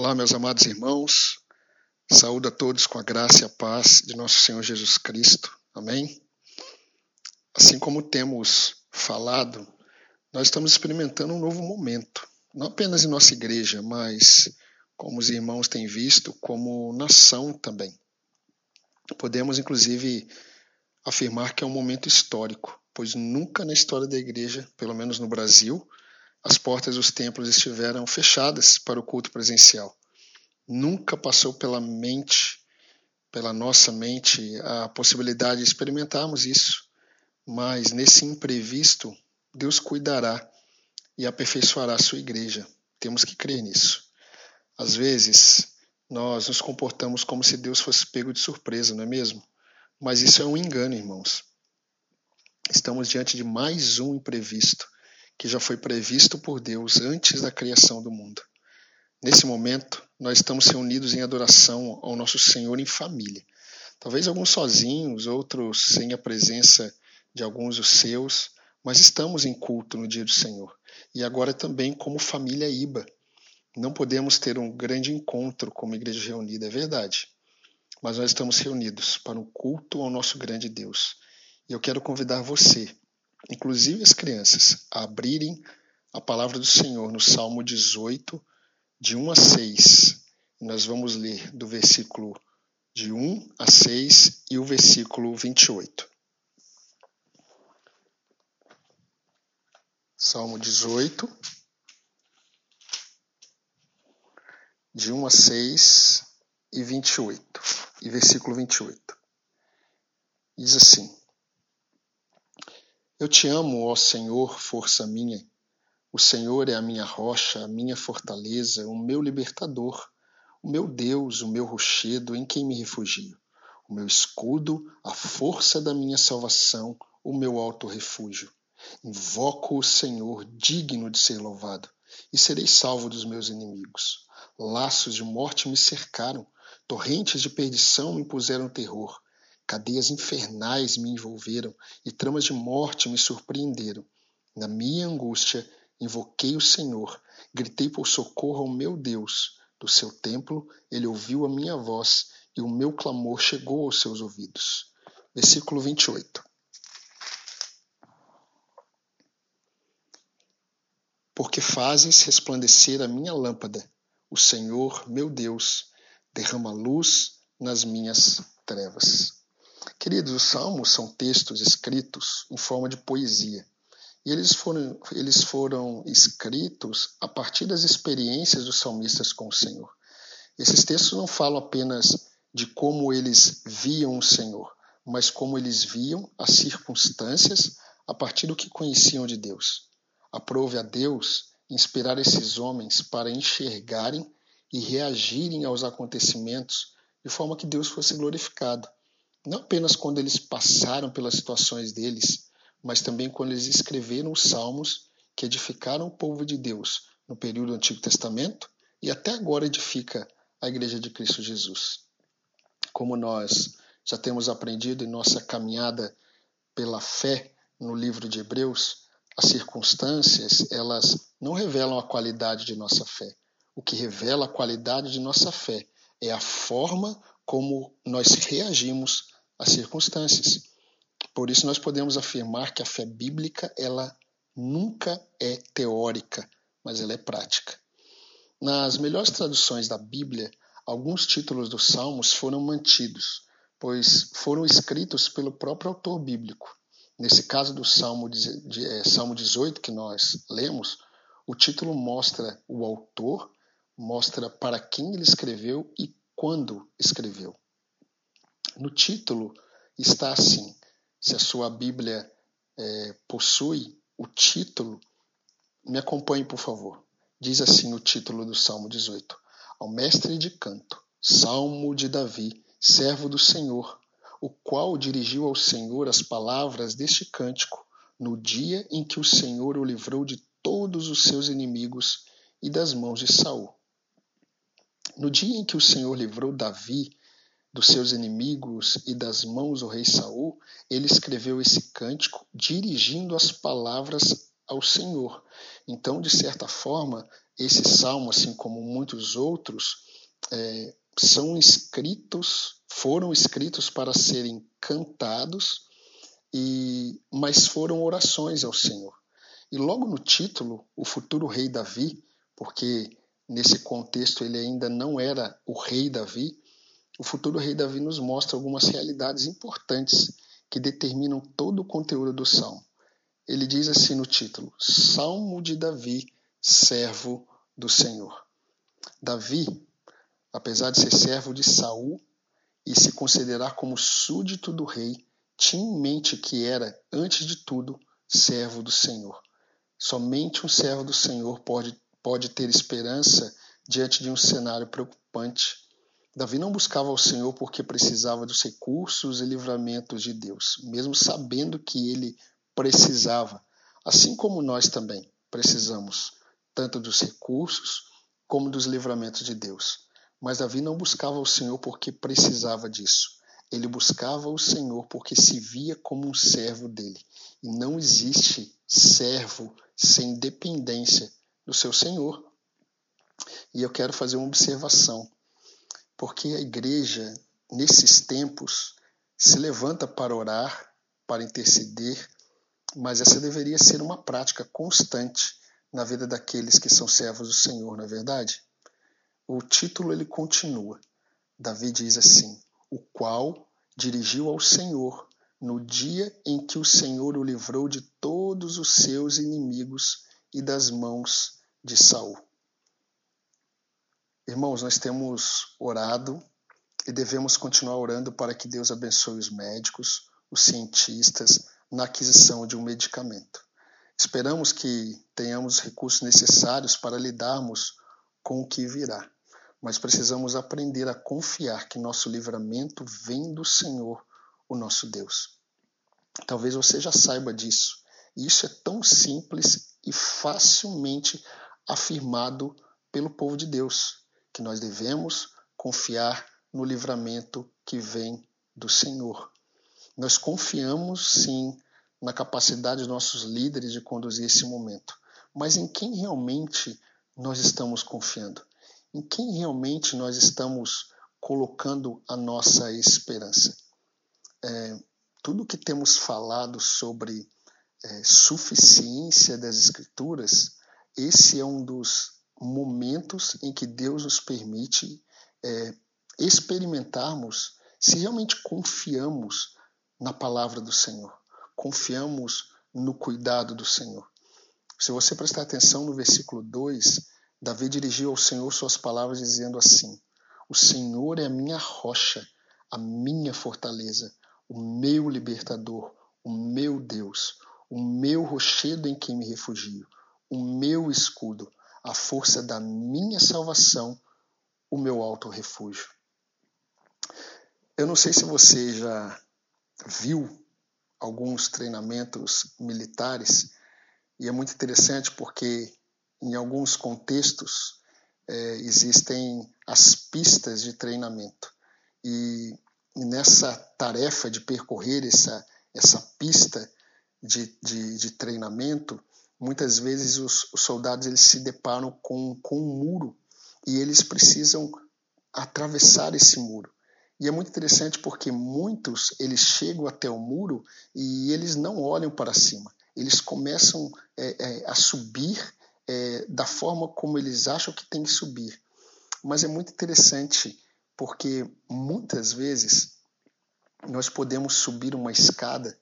Olá, meus amados irmãos. Saúde a todos com a graça e a paz de nosso Senhor Jesus Cristo. Amém? Assim como temos falado, nós estamos experimentando um novo momento, não apenas em nossa igreja, mas como os irmãos têm visto, como nação também. Podemos, inclusive, afirmar que é um momento histórico, pois nunca na história da igreja, pelo menos no Brasil, as portas dos templos estiveram fechadas para o culto presencial. Nunca passou pela mente, pela nossa mente, a possibilidade de experimentarmos isso, mas nesse imprevisto, Deus cuidará e aperfeiçoará a sua igreja. Temos que crer nisso. Às vezes, nós nos comportamos como se Deus fosse pego de surpresa, não é mesmo? Mas isso é um engano, irmãos. Estamos diante de mais um imprevisto que já foi previsto por Deus antes da criação do mundo. Nesse momento, nós estamos reunidos em adoração ao nosso Senhor em família. Talvez alguns sozinhos, outros sem a presença de alguns dos seus, mas estamos em culto no dia do Senhor. E agora também como família IBA. Não podemos ter um grande encontro como igreja reunida, é verdade. Mas nós estamos reunidos para um culto ao nosso grande Deus. E eu quero convidar você inclusive as crianças, a abrirem a palavra do Senhor no Salmo 18, de 1 a 6. Nós vamos ler do versículo de 1 a 6 e o versículo 28. Salmo 18, de 1 a 6 e 28, e versículo 28. Diz assim: eu te amo, ó Senhor, força minha. O Senhor é a minha rocha, a minha fortaleza, o meu libertador, o meu Deus, o meu rochedo em quem me refugio, o meu escudo, a força da minha salvação, o meu alto refúgio. Invoco o Senhor, digno de ser louvado, e serei salvo dos meus inimigos. Laços de morte me cercaram, torrentes de perdição me puseram terror. Cadeias infernais me envolveram e tramas de morte me surpreenderam. Na minha angústia, invoquei o Senhor, gritei por socorro ao meu Deus. Do seu templo, ele ouviu a minha voz e o meu clamor chegou aos seus ouvidos. Versículo 28. Porque fazes resplandecer a minha lâmpada, o Senhor, meu Deus, derrama luz nas minhas trevas. Queridos, os salmos são textos escritos em forma de poesia. E eles foram, eles foram escritos a partir das experiências dos salmistas com o Senhor. Esses textos não falam apenas de como eles viam o Senhor, mas como eles viam as circunstâncias a partir do que conheciam de Deus. Aprove a Deus inspirar esses homens para enxergarem e reagirem aos acontecimentos de forma que Deus fosse glorificado não apenas quando eles passaram pelas situações deles, mas também quando eles escreveram os salmos que edificaram o povo de Deus no período do Antigo Testamento e até agora edifica a Igreja de Cristo Jesus. Como nós já temos aprendido em nossa caminhada pela fé no livro de Hebreus, as circunstâncias, elas não revelam a qualidade de nossa fé. O que revela a qualidade de nossa fé é a forma como nós reagimos às circunstâncias. Por isso nós podemos afirmar que a fé bíblica ela nunca é teórica, mas ela é prática. Nas melhores traduções da Bíblia, alguns títulos dos Salmos foram mantidos, pois foram escritos pelo próprio autor bíblico. Nesse caso do Salmo, de, é, Salmo 18 que nós lemos, o título mostra o autor, mostra para quem ele escreveu e quando escreveu. No título está assim: se a sua Bíblia é, possui o título, me acompanhe, por favor. Diz assim o título do Salmo 18: Ao mestre de canto, Salmo de Davi, servo do Senhor, o qual dirigiu ao Senhor as palavras deste cântico no dia em que o Senhor o livrou de todos os seus inimigos e das mãos de Saul. No dia em que o Senhor livrou Davi dos seus inimigos e das mãos do rei Saul, ele escreveu esse cântico dirigindo as palavras ao Senhor. Então, de certa forma, esse salmo, assim como muitos outros, é, são escritos, foram escritos para serem cantados, e mas foram orações ao Senhor. E logo no título, o futuro rei Davi, porque nesse contexto ele ainda não era o rei Davi, o futuro rei Davi nos mostra algumas realidades importantes que determinam todo o conteúdo do salmo. Ele diz assim no título: Salmo de Davi, servo do Senhor. Davi, apesar de ser servo de Saul e se considerar como súdito do rei, tinha em mente que era, antes de tudo, servo do Senhor. Somente um servo do Senhor pode, pode ter esperança diante de um cenário preocupante. Davi não buscava o Senhor porque precisava dos recursos e livramentos de Deus, mesmo sabendo que ele precisava, assim como nós também precisamos, tanto dos recursos como dos livramentos de Deus. Mas Davi não buscava o Senhor porque precisava disso. Ele buscava o Senhor porque se via como um servo dele. E não existe servo sem dependência do seu Senhor. E eu quero fazer uma observação, porque a igreja, nesses tempos, se levanta para orar, para interceder, mas essa deveria ser uma prática constante na vida daqueles que são servos do Senhor, não é verdade? O título ele continua. Davi diz assim: o qual dirigiu ao Senhor no dia em que o Senhor o livrou de todos os seus inimigos e das mãos de Saul. Irmãos, nós temos orado e devemos continuar orando para que Deus abençoe os médicos, os cientistas, na aquisição de um medicamento. Esperamos que tenhamos os recursos necessários para lidarmos com o que virá, mas precisamos aprender a confiar que nosso livramento vem do Senhor, o nosso Deus. Talvez você já saiba disso, e isso é tão simples e facilmente afirmado pelo povo de Deus, que nós devemos confiar no livramento que vem do Senhor. Nós confiamos sim na capacidade dos nossos líderes de conduzir esse momento, mas em quem realmente nós estamos confiando? Em quem realmente nós estamos colocando a nossa esperança? É, tudo que temos falado sobre é, suficiência das Escrituras, esse é um dos momentos em que Deus nos permite é, experimentarmos se realmente confiamos na palavra do Senhor, confiamos no cuidado do Senhor. Se você prestar atenção no versículo 2, Davi dirigiu ao Senhor suas palavras dizendo assim: O Senhor é a minha rocha, a minha fortaleza, o meu libertador, o meu Deus, o meu rochedo em quem me refugio, o meu escudo, a força da minha salvação, o meu alto refúgio. Eu não sei se você já viu alguns treinamentos militares e é muito interessante porque em alguns contextos é, existem as pistas de treinamento e, nessa tarefa de percorrer essa, essa pista de, de, de treinamento muitas vezes os, os, soldados eles se deparam com, com um muro e eles precisam atravessar esse muro e é muito interessante porque muitos eles chegam até o muro e eles não olham para cima. Eles começam é, é, a subir é, da forma como eles acham que tem que subir. Mas é muito interessante porque muitas vezes nós podemos subir uma escada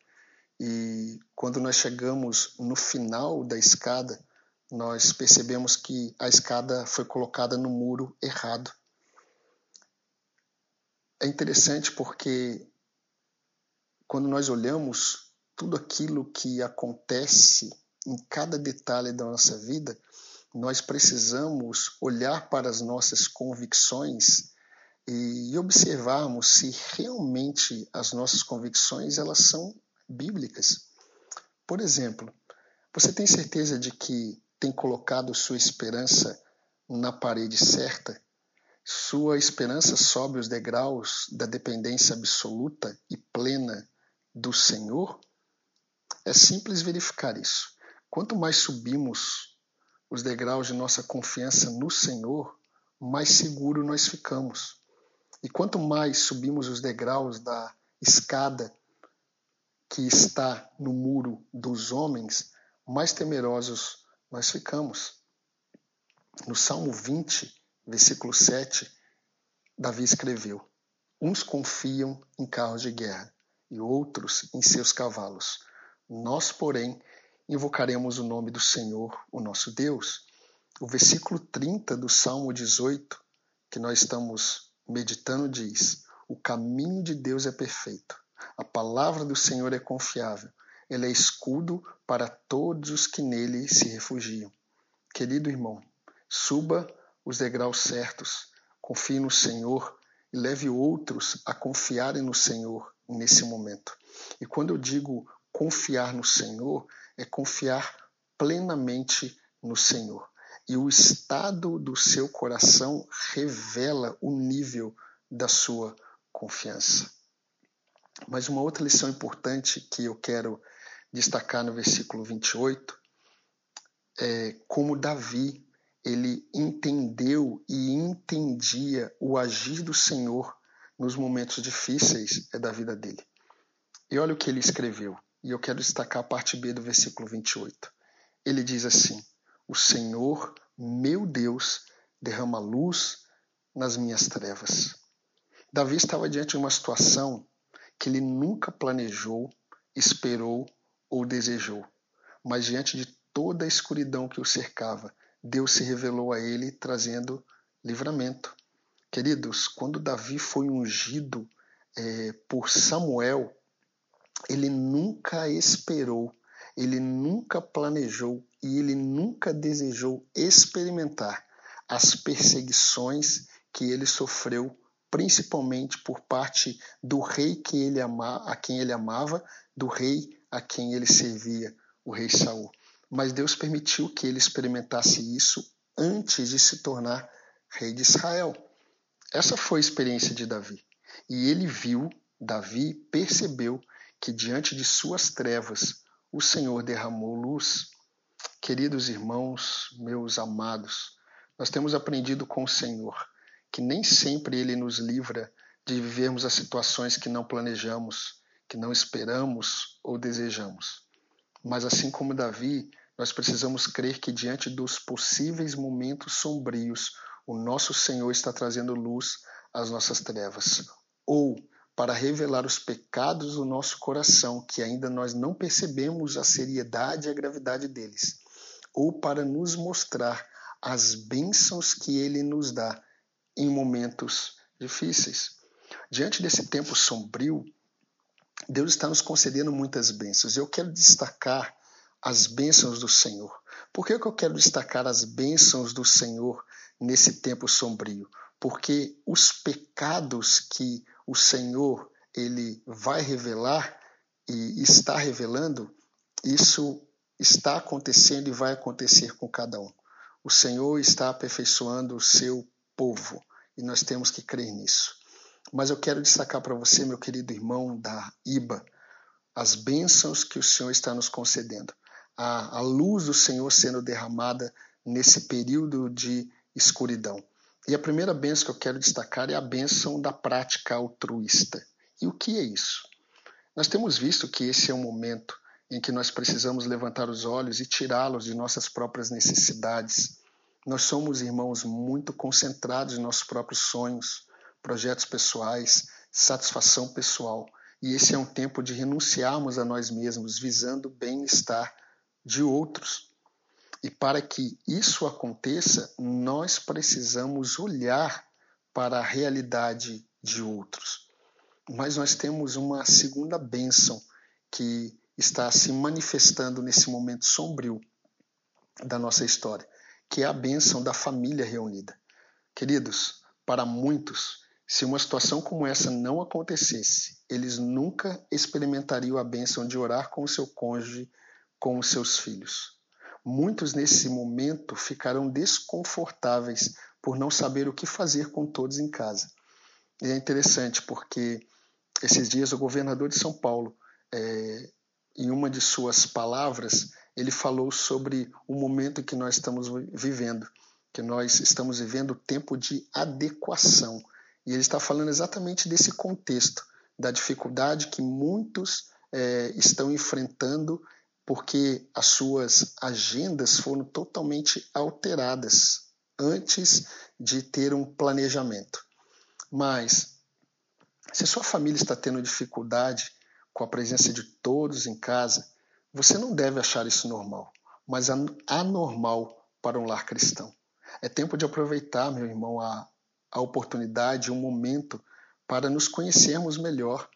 e quando nós chegamos no final da escada, nós percebemos que a escada foi colocada no muro errado. É interessante porque quando nós olhamos tudo aquilo que acontece em cada detalhe da nossa vida, nós precisamos olhar para as nossas convicções e observarmos se realmente as nossas convicções elas são bíblicas. Por exemplo, você tem certeza de que tem colocado sua esperança na parede certa? Sua esperança sobe os degraus da dependência absoluta e plena do Senhor? É simples verificar isso. Quanto mais subimos os degraus de nossa confiança no Senhor, mais seguro nós ficamos. E quanto mais subimos os degraus da escada que está no muro dos homens, mais temerosos nós ficamos. No Salmo 20, versículo 7, Davi escreveu: Uns confiam em carros de guerra e outros em seus cavalos. Nós, porém, invocaremos o nome do Senhor, o nosso Deus. O versículo 30 do Salmo 18, que nós estamos meditando, diz: O caminho de Deus é perfeito, a palavra do Senhor é confiável, ele é escudo para todos os que nele se refugiam. Querido irmão, suba os degraus certos, confie no Senhor e leve outros a confiarem no Senhor nesse momento. E quando eu digo confiar no Senhor, é confiar plenamente no Senhor. E o estado do seu coração revela o nível da sua confiança. Mas uma outra lição importante que eu quero destacar no versículo 28 é como Davi ele entendeu e entendia o agir do Senhor nos momentos difíceis é da vida dele. E olha o que ele escreveu. E eu quero destacar a parte B do versículo 28. Ele diz assim: O Senhor, meu Deus, derrama luz nas minhas trevas. Davi estava diante de uma situação que ele nunca planejou, esperou ou desejou. Mas diante de toda a escuridão que o cercava, Deus se revelou a ele trazendo livramento. Queridos, quando Davi foi ungido é, por Samuel, ele nunca esperou, ele nunca planejou e ele nunca desejou experimentar as perseguições que ele sofreu, principalmente por parte do rei que ele ama, a quem ele amava, do rei a quem ele servia, o rei Saul. Mas Deus permitiu que ele experimentasse isso antes de se tornar rei de Israel. Essa foi a experiência de Davi. E ele viu, Davi percebeu que diante de suas trevas o Senhor derramou luz. Queridos irmãos, meus amados, nós temos aprendido com o Senhor que nem sempre ele nos livra de vivermos as situações que não planejamos, que não esperamos ou desejamos. Mas assim como Davi, nós precisamos crer que diante dos possíveis momentos sombrios, o nosso Senhor está trazendo luz às nossas trevas. Ou para revelar os pecados do nosso coração, que ainda nós não percebemos a seriedade e a gravidade deles, ou para nos mostrar as bênçãos que ele nos dá em momentos difíceis. Diante desse tempo sombrio, Deus está nos concedendo muitas bênçãos. Eu quero destacar as bênçãos do Senhor. Por que, eu quero destacar as bênçãos do Senhor nesse tempo sombrio? Porque os pecados que o Senhor ele vai revelar e está revelando, isso está acontecendo e vai acontecer com cada um. O Senhor está aperfeiçoando o seu povo e nós temos que crer nisso. Mas eu quero destacar para você, meu querido irmão da IBA, as bênçãos que o Senhor está nos concedendo. A, a luz do Senhor sendo derramada nesse período de escuridão. E a primeira bênção que eu quero destacar é a bênção da prática altruísta. E o que é isso? Nós temos visto que esse é um momento em que nós precisamos levantar os olhos e tirá-los de nossas próprias necessidades. Nós somos irmãos muito concentrados em nossos próprios sonhos, projetos pessoais, satisfação pessoal. E esse é um tempo de renunciarmos a nós mesmos, visando o bem-estar de outros. E para que isso aconteça, nós precisamos olhar para a realidade de outros. Mas nós temos uma segunda bênção que está se manifestando nesse momento sombrio da nossa história, que é a bênção da família reunida. Queridos, para muitos, se uma situação como essa não acontecesse, eles nunca experimentariam a bênção de orar com o seu cônjuge, com os seus filhos. Muitos nesse momento ficarão desconfortáveis por não saber o que fazer com todos em casa. E é interessante porque esses dias o governador de São Paulo, é, em uma de suas palavras, ele falou sobre o momento que nós estamos vivendo, que nós estamos vivendo o tempo de adequação. E ele está falando exatamente desse contexto, da dificuldade que muitos é, estão enfrentando porque as suas agendas foram totalmente alteradas antes de ter um planejamento. Mas, se sua família está tendo dificuldade com a presença de todos em casa, você não deve achar isso normal, mas anormal para um lar cristão. É tempo de aproveitar, meu irmão, a, a oportunidade, o momento para nos conhecermos melhor,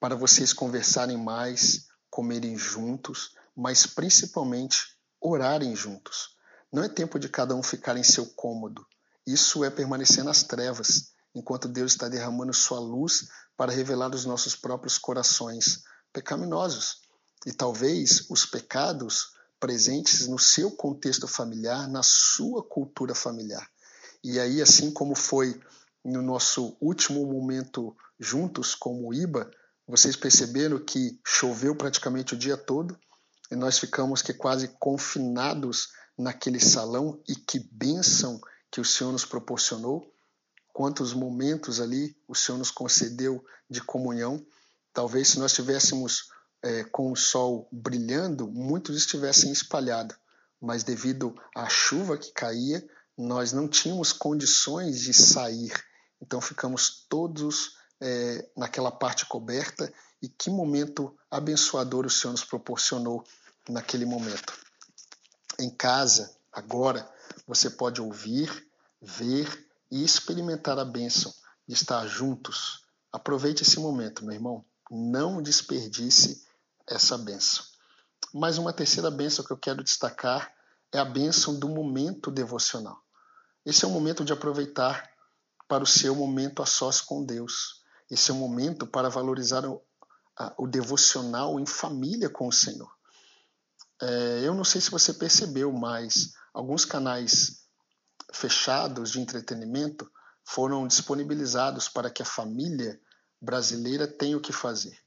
para vocês conversarem mais, comerem juntos, mas principalmente orarem juntos. Não é tempo de cada um ficar em seu cômodo. Isso é permanecer nas trevas, enquanto Deus está derramando sua luz para revelar os nossos próprios corações pecaminosos. E talvez os pecados presentes no seu contexto familiar, na sua cultura familiar. E aí, assim como foi no nosso último momento juntos como IBA, vocês perceberam que choveu praticamente o dia todo, e nós ficamos que quase confinados naquele salão e que bênção que o Senhor nos proporcionou, quantos momentos ali o Senhor nos concedeu de comunhão. Talvez se nós tivéssemos é, com o sol brilhando, muitos estivessem espalhados, mas devido à chuva que caía, nós não tínhamos condições de sair. Então ficamos todos é, naquela parte coberta e que momento abençoador o Senhor nos proporcionou naquele momento. Em casa, agora, você pode ouvir, ver e experimentar a bênção de estar juntos. Aproveite esse momento, meu irmão. Não desperdice essa bênção. Mas uma terceira bênção que eu quero destacar é a bênção do momento devocional. Esse é um momento de aproveitar para o seu momento a sós com Deus. Esse é um momento para valorizar o, a, o devocional em família com o Senhor. É, eu não sei se você percebeu, mas alguns canais fechados de entretenimento foram disponibilizados para que a família brasileira tenha o que fazer.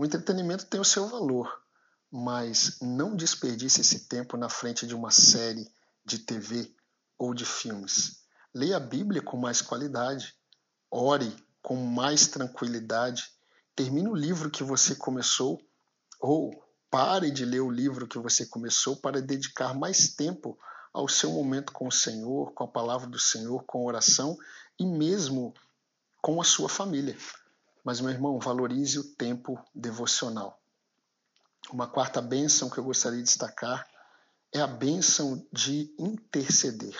O entretenimento tem o seu valor, mas não desperdice esse tempo na frente de uma série de TV ou de filmes. Leia a Bíblia com mais qualidade, ore com mais tranquilidade, termine o livro que você começou ou Pare de ler o livro que você começou para dedicar mais tempo ao seu momento com o Senhor, com a palavra do Senhor, com oração e mesmo com a sua família. Mas, meu irmão, valorize o tempo devocional. Uma quarta bênção que eu gostaria de destacar é a bênção de interceder.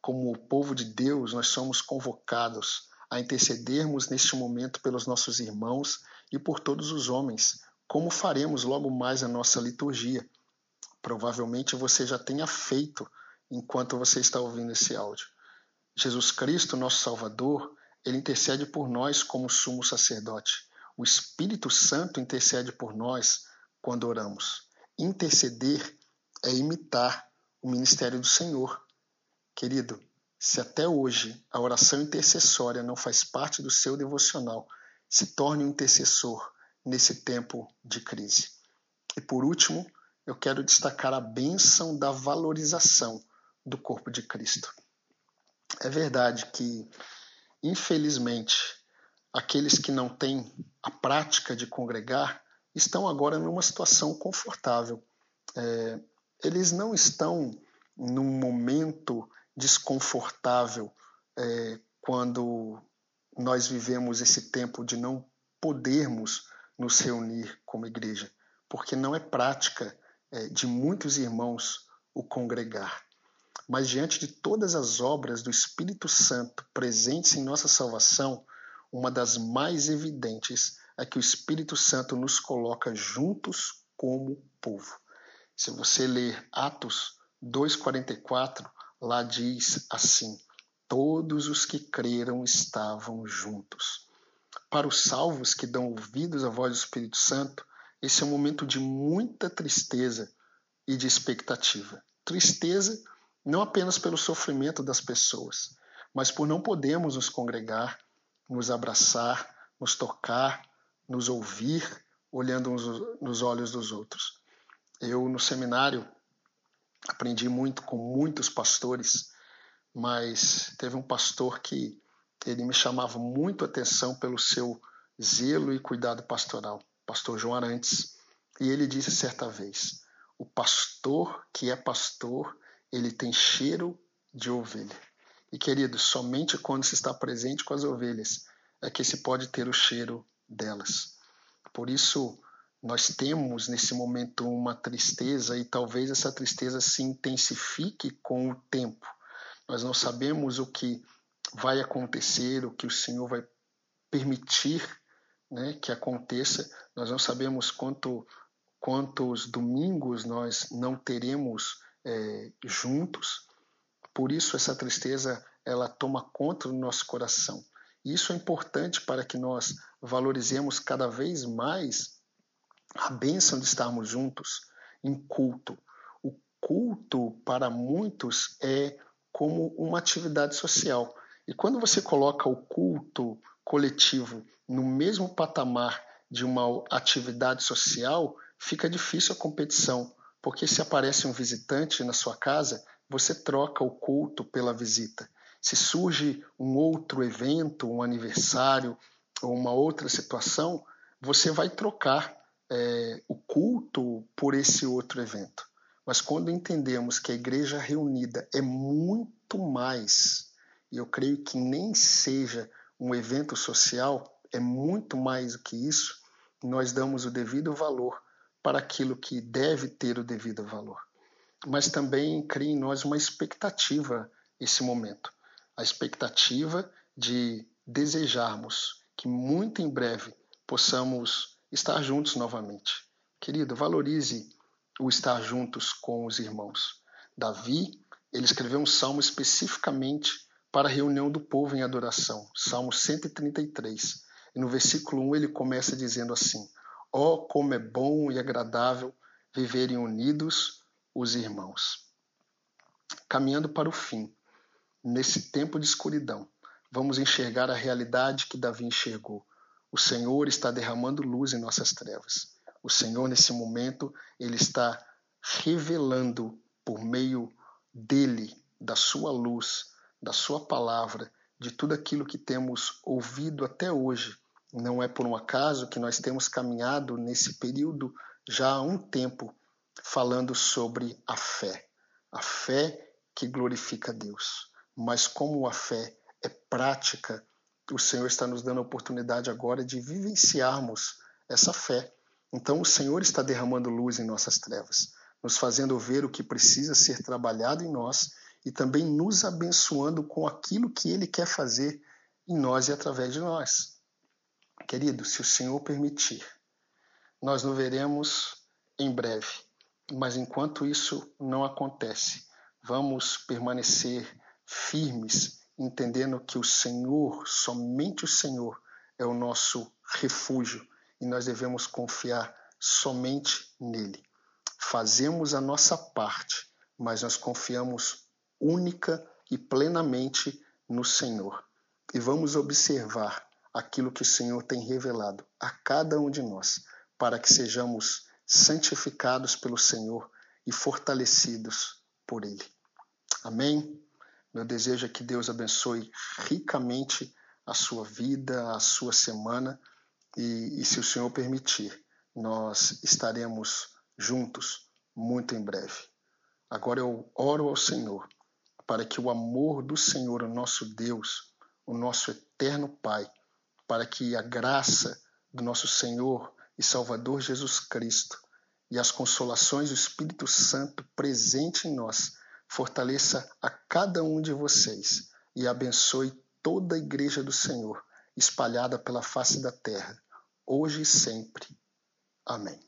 Como o povo de Deus, nós somos convocados a intercedermos neste momento pelos nossos irmãos e por todos os homens, como faremos logo mais a nossa liturgia. Provavelmente você já tenha feito enquanto você está ouvindo esse áudio. Jesus Cristo, nosso Salvador, ele intercede por nós como sumo sacerdote. O Espírito Santo intercede por nós quando oramos. Interceder é imitar o ministério do Senhor. Querido, se até hoje a oração intercessória não faz parte do seu devocional, se torne um intercessor nesse tempo de crise. E por último, eu quero destacar a bênção da valorização do corpo de Cristo. É verdade que, infelizmente, aqueles que não têm a prática de congregar estão agora numa situação confortável. É, eles não estão num momento desconfortável é, quando nós vivemos esse tempo de não podermos nos reunir como igreja, porque não é prática é, de muitos irmãos o congregar. Mas diante de todas as obras do Espírito Santo presentes em nossa salvação, uma das mais evidentes é que o Espírito Santo nos coloca juntos como povo. Se você ler Atos 2,44, lá diz assim: Todos os que creram estavam juntos. Para os salvos que dão ouvidos à voz do Espírito Santo, esse é um momento de muita tristeza e de expectativa. Tristeza não apenas pelo sofrimento das pessoas, mas por não podermos nos congregar, nos abraçar, nos tocar, nos ouvir, olhando nos olhos dos outros. Eu, no seminário, aprendi muito com muitos pastores, mas teve um pastor que ele me chamava muito a atenção pelo seu zelo e cuidado pastoral, pastor João Arantes. E ele disse certa vez: o pastor que é pastor, ele tem cheiro de ovelha. E querido, somente quando se está presente com as ovelhas é que se pode ter o cheiro delas. Por isso, nós temos nesse momento uma tristeza e talvez essa tristeza se intensifique com o tempo. Nós não sabemos o que vai acontecer, o que o Senhor vai permitir né, que aconteça. Nós não sabemos quanto, quantos domingos nós não teremos é, juntos. Por isso essa tristeza ela toma conta do nosso coração. E isso é importante para que nós valorizemos cada vez mais a bênção de estarmos juntos em culto. O culto para muitos é como uma atividade social. E quando você coloca o culto coletivo no mesmo patamar de uma atividade social, fica difícil a competição, porque se aparece um visitante na sua casa, você troca o culto pela visita. Se surge um outro evento, um aniversário ou uma outra situação, você vai trocar é, o culto por esse outro evento. Mas quando entendemos que a igreja reunida é muito mais, e eu creio que nem seja um evento social, é muito mais do que isso, nós damos o devido valor para aquilo que deve ter o devido valor. Mas também cria em nós uma expectativa esse momento. A expectativa de desejarmos que muito em breve possamos estar juntos novamente. Querido, valorize o estar juntos com os irmãos. Davi, ele escreveu um salmo especificamente para a reunião do povo em adoração. Salmo 133. E no versículo 1 ele começa dizendo assim: oh, como é bom e agradável viverem unidos os irmãos. Caminhando para o fim, nesse tempo de escuridão, vamos enxergar a realidade que Davi enxergou. O Senhor está derramando luz em nossas trevas. O Senhor, nesse momento, ele está revelando por meio dele, da sua luz, da Sua palavra, de tudo aquilo que temos ouvido até hoje. Não é por um acaso que nós temos caminhado nesse período já há um tempo falando sobre a fé. A fé que glorifica Deus. Mas como a fé é prática, o Senhor está nos dando a oportunidade agora de vivenciarmos essa fé. Então o Senhor está derramando luz em nossas trevas, nos fazendo ver o que precisa ser trabalhado em nós e também nos abençoando com aquilo que Ele quer fazer em nós e através de nós. Querido, se o Senhor permitir, nós nos veremos em breve, mas enquanto isso não acontece, vamos permanecer firmes, entendendo que o Senhor, somente o Senhor, é o nosso refúgio e nós devemos confiar somente nele. Fazemos a nossa parte, mas nós confiamos única e plenamente no Senhor. E vamos observar aquilo que o Senhor tem revelado a cada um de nós, para que sejamos santificados pelo Senhor e fortalecidos por Ele. Amém? Meu desejo é que Deus abençoe ricamente a sua vida, a sua semana, e, e se o Senhor permitir, nós estaremos juntos muito em breve. Agora eu oro ao Senhor para que o amor do Senhor, o nosso Deus, o nosso eterno Pai, para que a graça do nosso Senhor e Salvador Jesus Cristo e as consolações do Espírito Santo presente em nós fortaleça a cada um de vocês e abençoe toda a igreja do Senhor espalhada pela face da terra, hoje e sempre. Amém.